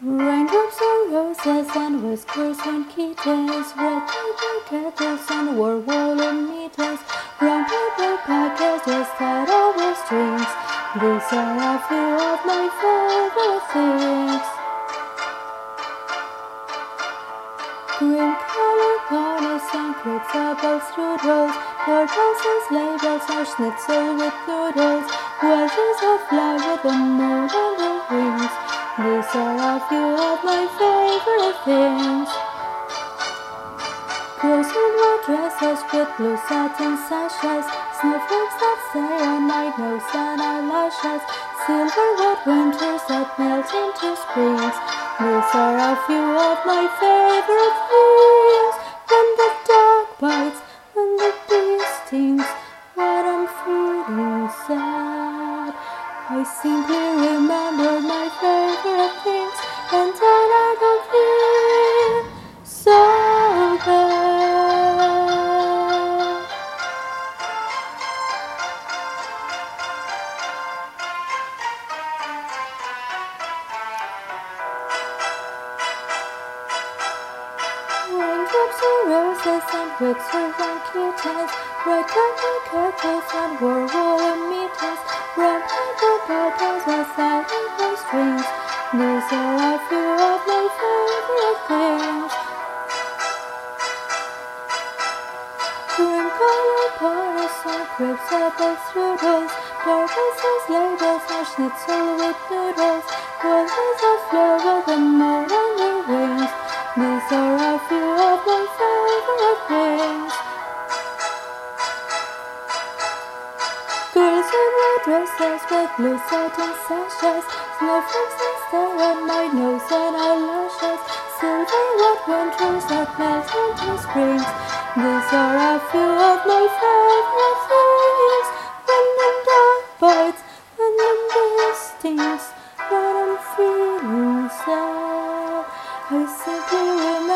Raindrops on roses and whiskers on kittens, red paper kettles and war woolen mittens, brown paper packages tied up with strings. These are a few of my favorite things. Green color ponies and crepes, apple strudels, tortoises and bells are schnitzel with noodles, a few of my favorite things. Girls in white dresses with blue satin sashes, snowflakes that stay on my nose and eyelashes, silver winters that melt into springs. These are a few of my favorite things. When the dog bites, when the bee stings, when I'm feeling sad, I simply remember my favorite Raindrops and roses and whiskers and kittens, red pepper kettles and war woolen mittens, brown paper buttons with silent strings. These are a few of my favorite things. Green color ponies and crepes, apple strudels, tortoises, labels, and schnitzel with noodles, roses of flower, the says with blue satin sashes, snowflakes that stare at my nose and eyelashes, silver white winters that melt into springs. These are a few of my favorite things. When the dog bites, when the beer stings, when I'm feeling sad, I simply remember.